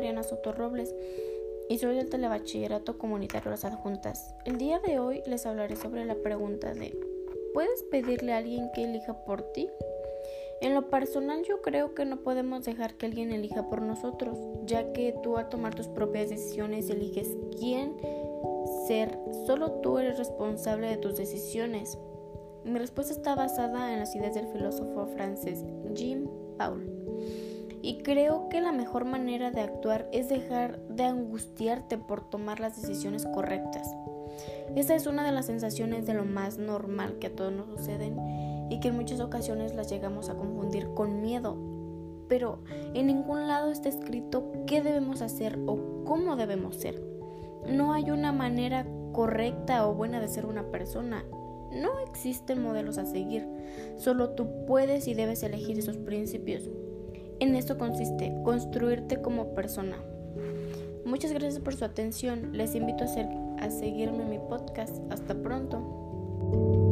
Diana Soto Robles y soy del Telebachillerato Comunitario Las Adjuntas. El día de hoy les hablaré sobre la pregunta de ¿puedes pedirle a alguien que elija por ti? En lo personal yo creo que no podemos dejar que alguien elija por nosotros, ya que tú al tomar tus propias decisiones eliges quién ser, solo tú eres responsable de tus decisiones. Mi respuesta está basada en las ideas del filósofo francés Jean Paul. Y creo que la mejor manera de actuar es dejar de angustiarte por tomar las decisiones correctas. Esta es una de las sensaciones de lo más normal que a todos nos suceden y que en muchas ocasiones las llegamos a confundir con miedo. Pero en ningún lado está escrito qué debemos hacer o cómo debemos ser. No hay una manera correcta o buena de ser una persona. No existen modelos a seguir. Solo tú puedes y debes elegir esos principios. En esto consiste construirte como persona. Muchas gracias por su atención. Les invito a, seguirme en mi podcast. Hasta pronto.